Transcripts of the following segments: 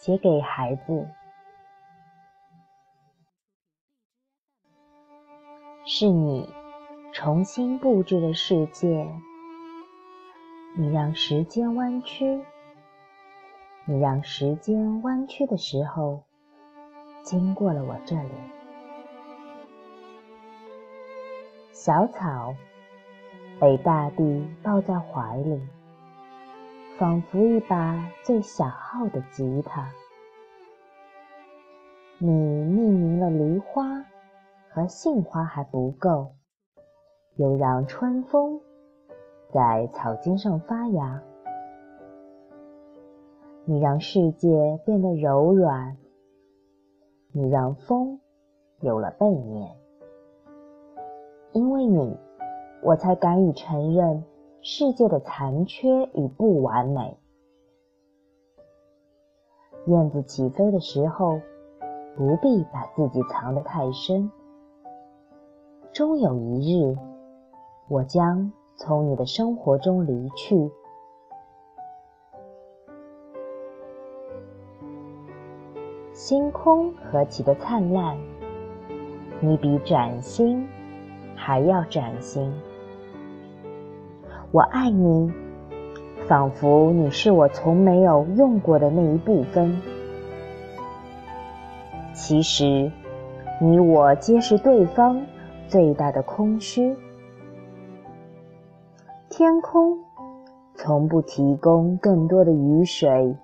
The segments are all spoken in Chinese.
写给孩子。是你重新布置了世界，你让时间弯曲，你让时间弯曲的时候，经过了我这里。小草被大地抱在怀里。仿佛一把最小号的吉他，你命名了梨花和杏花还不够，又让春风在草茎上发芽。你让世界变得柔软，你让风有了背面。因为你，我才敢于承认。世界的残缺与不完美。燕子起飞的时候，不必把自己藏得太深。终有一日，我将从你的生活中离去。星空何其的灿烂，你比崭新还要崭新。我爱你，仿佛你是我从没有用过的那一部分。其实，你我皆是对方最大的空虚。天空从不提供更多的雨水，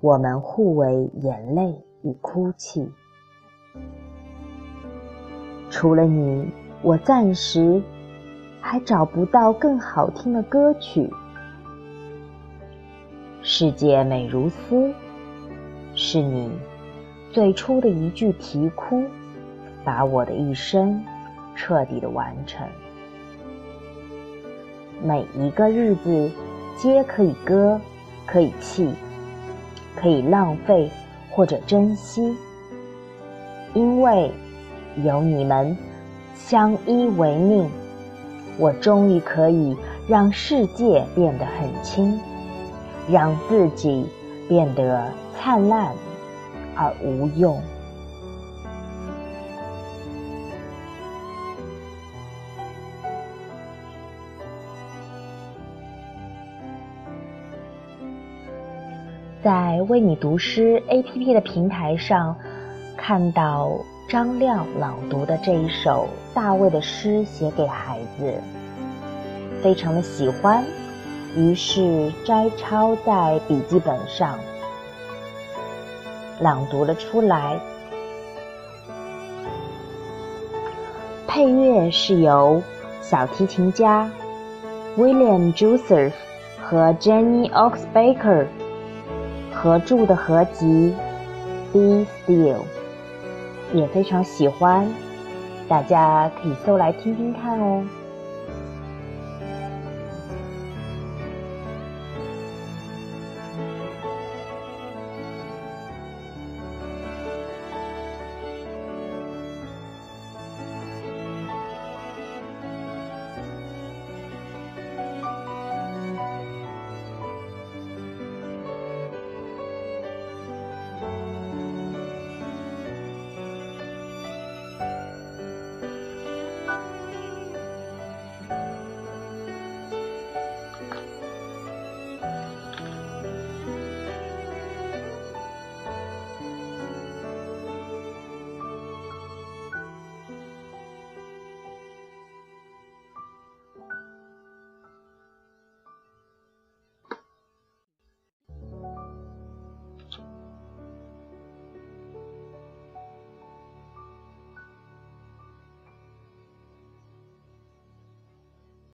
我们互为眼泪与哭泣。除了你，我暂时。还找不到更好听的歌曲。世界美如斯，是你最初的一句啼哭，把我的一生彻底的完成。每一个日子，皆可以歌，可以泣，可以浪费或者珍惜，因为有你们相依为命。我终于可以让世界变得很轻，让自己变得灿烂而无用。在为你读诗 APP 的平台上，看到。张亮朗读的这一首大卫的诗，写给孩子，非常的喜欢，于是摘抄在笔记本上，朗读了出来。配乐是由小提琴家 William Joseph 和 Jenny Oxbaker 合著的合集《Be Still》。也非常喜欢，大家可以搜来听听看哦。